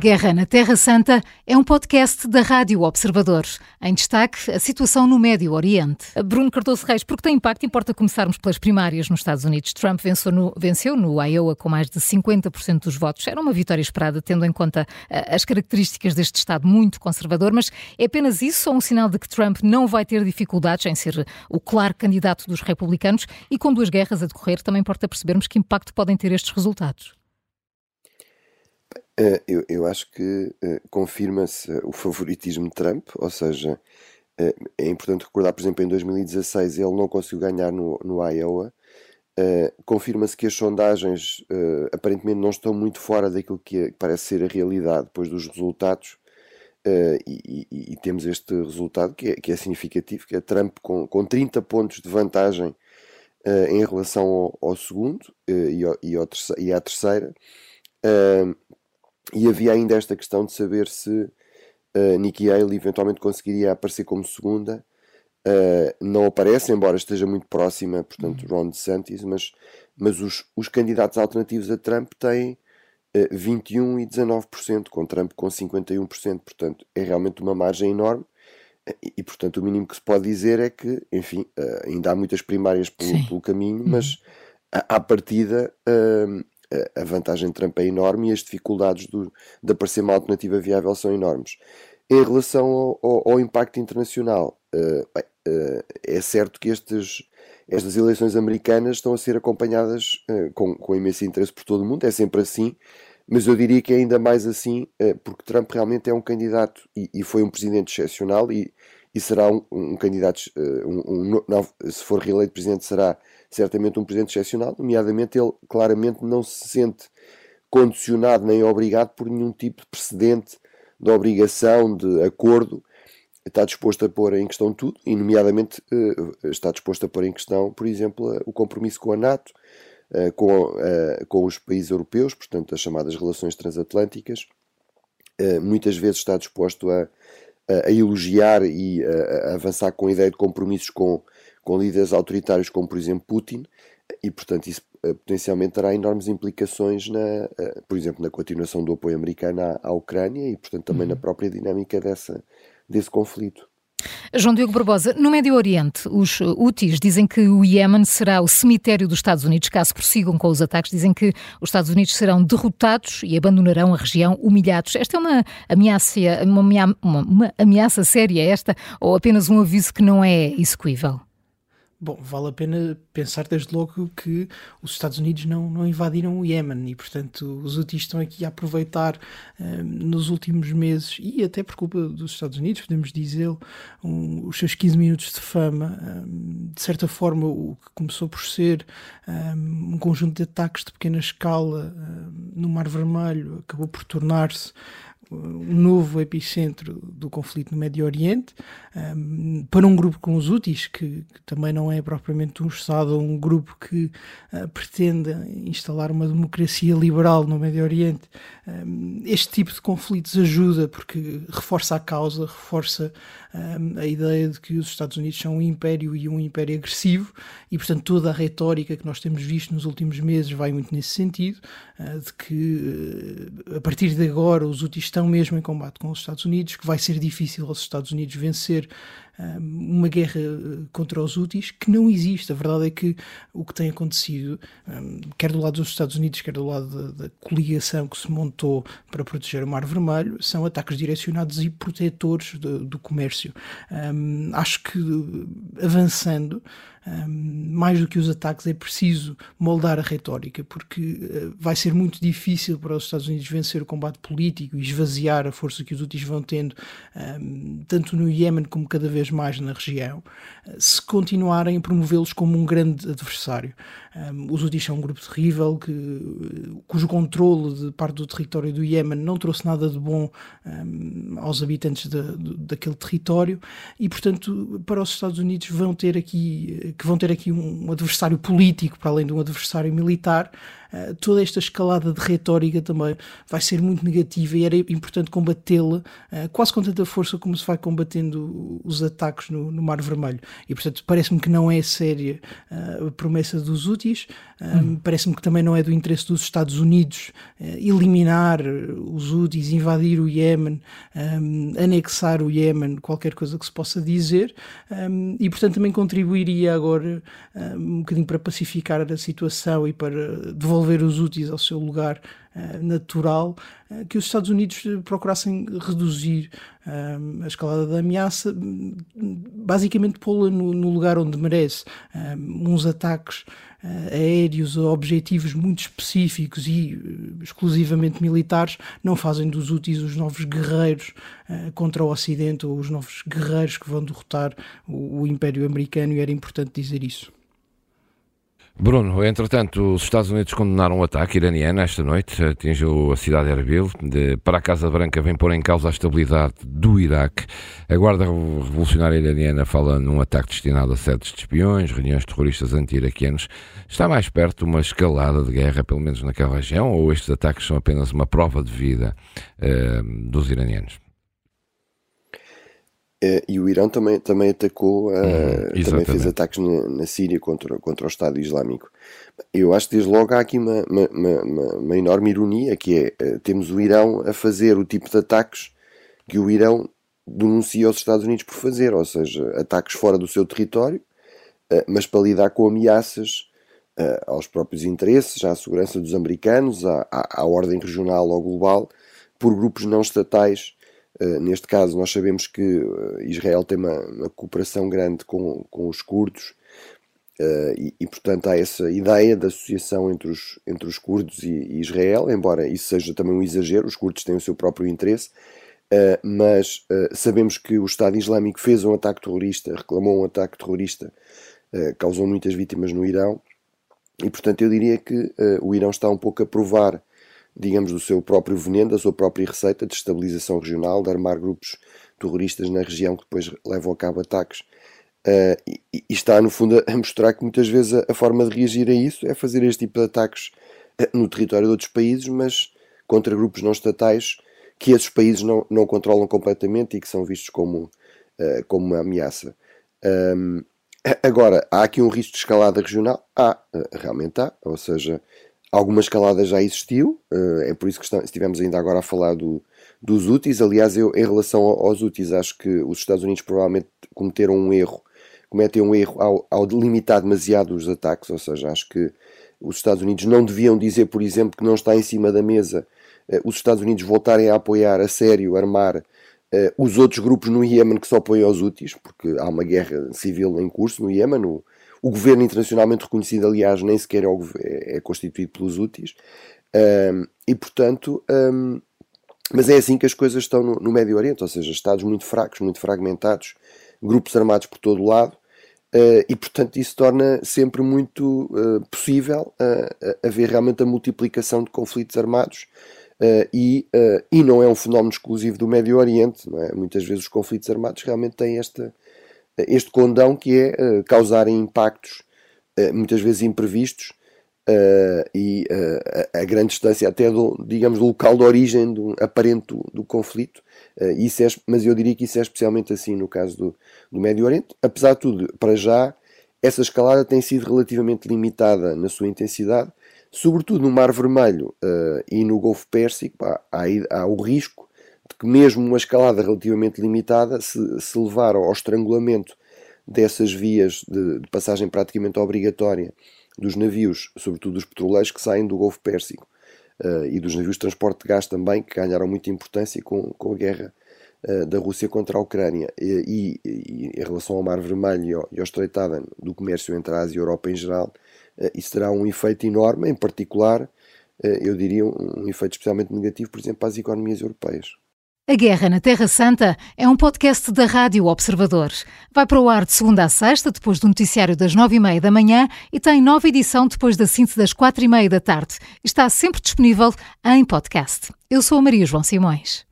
Guerra na Terra Santa é um podcast da Rádio Observador. Em destaque, a situação no Médio Oriente. Bruno Cardoso Reis, porque tem impacto, importa começarmos pelas primárias nos Estados Unidos. Trump venceu no, venceu no Iowa com mais de 50% dos votos. Era uma vitória esperada, tendo em conta uh, as características deste Estado muito conservador, mas é apenas isso ou um sinal de que Trump não vai ter dificuldades em ser o claro candidato dos republicanos? E com duas guerras a decorrer, também importa percebermos que impacto podem ter estes resultados. Eh, eu, eu acho que uh, confirma-se o favoritismo de Trump, ou seja, uh, é importante recordar, por exemplo, em 2016 ele não conseguiu ganhar no, no Iowa. Uh, confirma-se que as sondagens aparentemente não estão muito fora daquilo que é, parece ser a realidade depois dos resultados. E, e, e, temos este resultado que é, que é, significativo, que é Trump com, com 30 pontos de vantagem em relação ao, ao segundo ao, e, ao terceiro, e à terceira. E havia ainda esta questão de saber se uh, Nikki Haley eventualmente conseguiria aparecer como segunda. Uh, não aparece, embora esteja muito próxima, portanto, uhum. Ron DeSantis, mas, mas os, os candidatos alternativos a Trump têm uh, 21 e 19%, com Trump com 51%, portanto, é realmente uma margem enorme. E, e portanto, o mínimo que se pode dizer é que, enfim, uh, ainda há muitas primárias pelo, pelo caminho, mas uhum. à, à partida uh, a vantagem de Trump é enorme e as dificuldades do, de aparecer uma alternativa viável são enormes. Em relação ao, ao, ao impacto internacional, uh, uh, é certo que estes, estas eleições americanas estão a ser acompanhadas uh, com, com imenso interesse por todo o mundo, é sempre assim, mas eu diria que é ainda mais assim, porque Trump realmente é um candidato e, e foi um presidente excepcional e, e será um, um candidato, um, um, se for reeleito presidente, será certamente um presidente excepcional, nomeadamente ele claramente não se sente condicionado nem obrigado por nenhum tipo de precedente de obrigação, de acordo, está disposto a pôr em questão tudo, e nomeadamente eh, está disposto a pôr em questão, por exemplo, o compromisso com a NATO, eh, com, eh, com os países europeus, portanto as chamadas relações transatlânticas, muitas vezes está disposto a, a elogiar e a avançar com a ideia de compromissos com com líderes autoritários como, por exemplo, Putin, e, portanto, isso eh, potencialmente terá enormes implicações, na, eh, por exemplo, na continuação do apoio americano à, à Ucrânia e, portanto, também uhum. na própria dinâmica dessa, desse conflito. João Diogo Barbosa, no Médio Oriente, os Houthis dizem que o Iémen será o cemitério dos Estados Unidos caso prossigam com os ataques. Dizem que os Estados Unidos serão derrotados e abandonarão a região humilhados. Esta é uma ameaça, uma, uma, uma ameaça séria esta ou apenas um aviso que não é execuível? Bom, vale a pena pensar desde logo que os Estados Unidos não, não invadiram o Iémen e, portanto, os Houthis estão aqui a aproveitar um, nos últimos meses e até por culpa dos Estados Unidos, podemos dizer, um, os seus 15 minutos de fama. Um, de certa forma, o que começou por ser um, conjunto de ataques de pequena escala no Mar Vermelho acabou por tornar-se um novo epicentro do conflito no Médio Oriente, um, para um grupo como os Houthis, que, que, também não é propriamente um Estado ou um grupo que uh, pretende instalar uma democracia liberal no Médio Oriente. Um, este tipo de conflitos ajuda porque reforça a causa, reforça a ideia de que os Estados Unidos são um império e um império agressivo, e portanto toda a retórica que nós temos visto nos últimos meses vai muito nesse sentido, uh, de que uh, a partir de agora os Houthis estão mesmo em combate com os Estados Unidos, que vai ser difícil aos Estados Unidos vencer uma guerra eh, contra os úteis que não existe. A verdade é que o que tem acontecido, quer do lado dos Estados Unidos, quer do lado da, da coligação que se montou para proteger o Mar Vermelho, são ataques direcionados e protetores do, do comércio. Um, acho que avançando, mais do que os ataques, é preciso moldar a retórica, porque uh, vai ser muito difícil para os Estados Unidos vencer o combate político e esvaziar a força que os úteis vão tendo, tanto no Iémen como cada vez mais na região, uh, se continuarem a promovê-los como um grande adversário. Os Houthis são um grupo terrível que, cujo controle de parte do território do Iémen não trouxe nada de bom aos habitantes de, de, daquele território e, portanto, para os Estados Unidos vão ter aqui que vão ter aqui um adversário político para além de um adversário militar uh, toda esta escalada de retórica também vai ser muito negativa e era importante combatê-la uh, quase com tanta força como se vai combatendo os ataques no, no Mar Vermelho. E, portanto, parece-me que não é séria uh, a promessa dos úteis, hum. parece-me que também não é do interesse dos Estados Unidos eliminar os úteis, invadir o Iémen, um, anexar o Iémen, qualquer coisa que se possa dizer, um, e, portanto, também contribuiria agora um bocadinho para pacificar a situação e para devolver os úteis ao seu lugar uh, natural, uh, que os Estados Unidos procurassem reduzir a escalada da ameaça, basicamente pô-la no, no, lugar onde merece. uns ataques aéreos a objetivos muito específicos e exclusivamente militares não fazem dos úteis os novos guerreiros contra o Ocidente ou os novos guerreiros que vão derrotar o, o Império Americano, e era importante dizer isso. Bruno, entretanto, os Estados Unidos condenaram o ataque iraniano esta noite, atingiu a cidade de Erbil. De, para a Casa Branca vem pôr em causa a estabilidade do Iraque. A Guarda Revolucionária Iraniana fala num ataque destinado a sedes de espiões, reuniões terroristas anti-iraquianos. Está mais perto uma escalada de guerra, pelo menos naquela região, ou estes ataques são apenas uma prova de vida uh, dos iranianos? Uh, e o Irão também, também atacou, uh, também fez ataques na, na, Síria contra, contra o Estado Islâmico. Eu acho que desde logo há aqui uma, uma, uma, uma enorme ironia, que é, uh, temos o Irão a fazer o tipo de ataques que o Irão denuncia aos Estados Unidos por fazer, ou seja, ataques fora do seu território, mas para lidar com ameaças aos próprios interesses, à segurança dos americanos, à, à, à ordem regional ou global, por grupos não estatais eh, neste caso, nós sabemos que eh, Israel tem uma, uma cooperação grande com, com os curdos uh, e, e, portanto, há essa ideia de associação entre os, entre os curdos e, e, Israel, embora isso seja também um exagero, os curdos têm o seu próprio interesse, uh, mas uh, sabemos que o Estado Islâmico fez um ataque terrorista, reclamou um ataque terrorista, causou muitas vítimas no Irão, e portanto eu diria que o Irão está um pouco a provar digamos, do seu próprio veneno, da sua própria receita de estabilização regional, de armar grupos terroristas na região que depois levam a cabo ataques. Uh, e, e, está, no fundo, a mostrar que muitas vezes a, a, forma de reagir a isso é fazer este tipo de ataques uh, no território de outros países, mas contra grupos não estatais que esses países não, não controlam completamente e que são vistos como, uh, como uma ameaça. Um, agora, há aqui um risco de escalada regional? Há, realmente há, ou seja, Alguma escalada já existiu, eh, é por isso que estivemos ainda agora a falar do, dos úteis. Aliás, eu, em relação aos úteis, acho que os Estados Unidos provavelmente cometeram um erro, cometem um erro ao, ao delimitar demasiado os ataques, ou seja, acho que os Estados Unidos não deviam dizer, por exemplo, que não está em cima da mesa eh, os Estados Unidos voltarem a apoiar a sério, armar os outros grupos no Iémen que só apoiam os úteis, porque há uma guerra civil em curso no Iémen, o, o governo internacionalmente reconhecido, aliás, nem sequer é, é, é constituído pelos úteis. Um, e, portanto, um, mas é assim que as coisas estão no, no, Médio Oriente, ou seja, Estados muito fracos, muito fragmentados, grupos armados por todo o lado, uh, e, portanto, isso torna sempre muito uh, possível uh, haver realmente a multiplicação de conflitos armados. E, e não é um fenómeno exclusivo do Médio Oriente, é? muitas vezes os conflitos armados realmente têm esta, este condão que é uh, causarem impactos uh, muitas vezes imprevistos uh, e a grande distância até do, digamos, do local de origem do aparente do, do conflito. isso é, mas eu diria que isso é especialmente assim no caso do, do Médio Oriente. Apesar de tudo, para já, essa escalada tem sido relativamente limitada na sua intensidade, sobretudo no Mar Vermelho e no Golfo Pérsico. Pá, há, há o risco de que mesmo uma escalada relativamente limitada, se, se levar ao estrangulamento dessas vias de, de, passagem praticamente obrigatória dos navios, sobretudo dos petroleiros que saem do Golfo Pérsico, uh, e dos navios de transporte de gás também, que ganharam muita importância com, com a guerra uh, da Rússia contra a Ucrânia. E, e, e, em relação ao Mar Vermelho e ao, e ao Strait Aden, do comércio entre a Ásia e a Europa em geral, uh, isso terá um efeito enorme, em particular, eu diria, um, um efeito especialmente negativo, por exemplo, para as economias europeias. A Guerra na Terra Santa é um podcast da Rádio Observador. Vai para o ar de segunda a sexta, depois do noticiário das nove e meia da manhã e tem nova edição depois da síntese das quatro e meia da tarde. Está sempre disponível em podcast. Eu sou a Maria João Simões.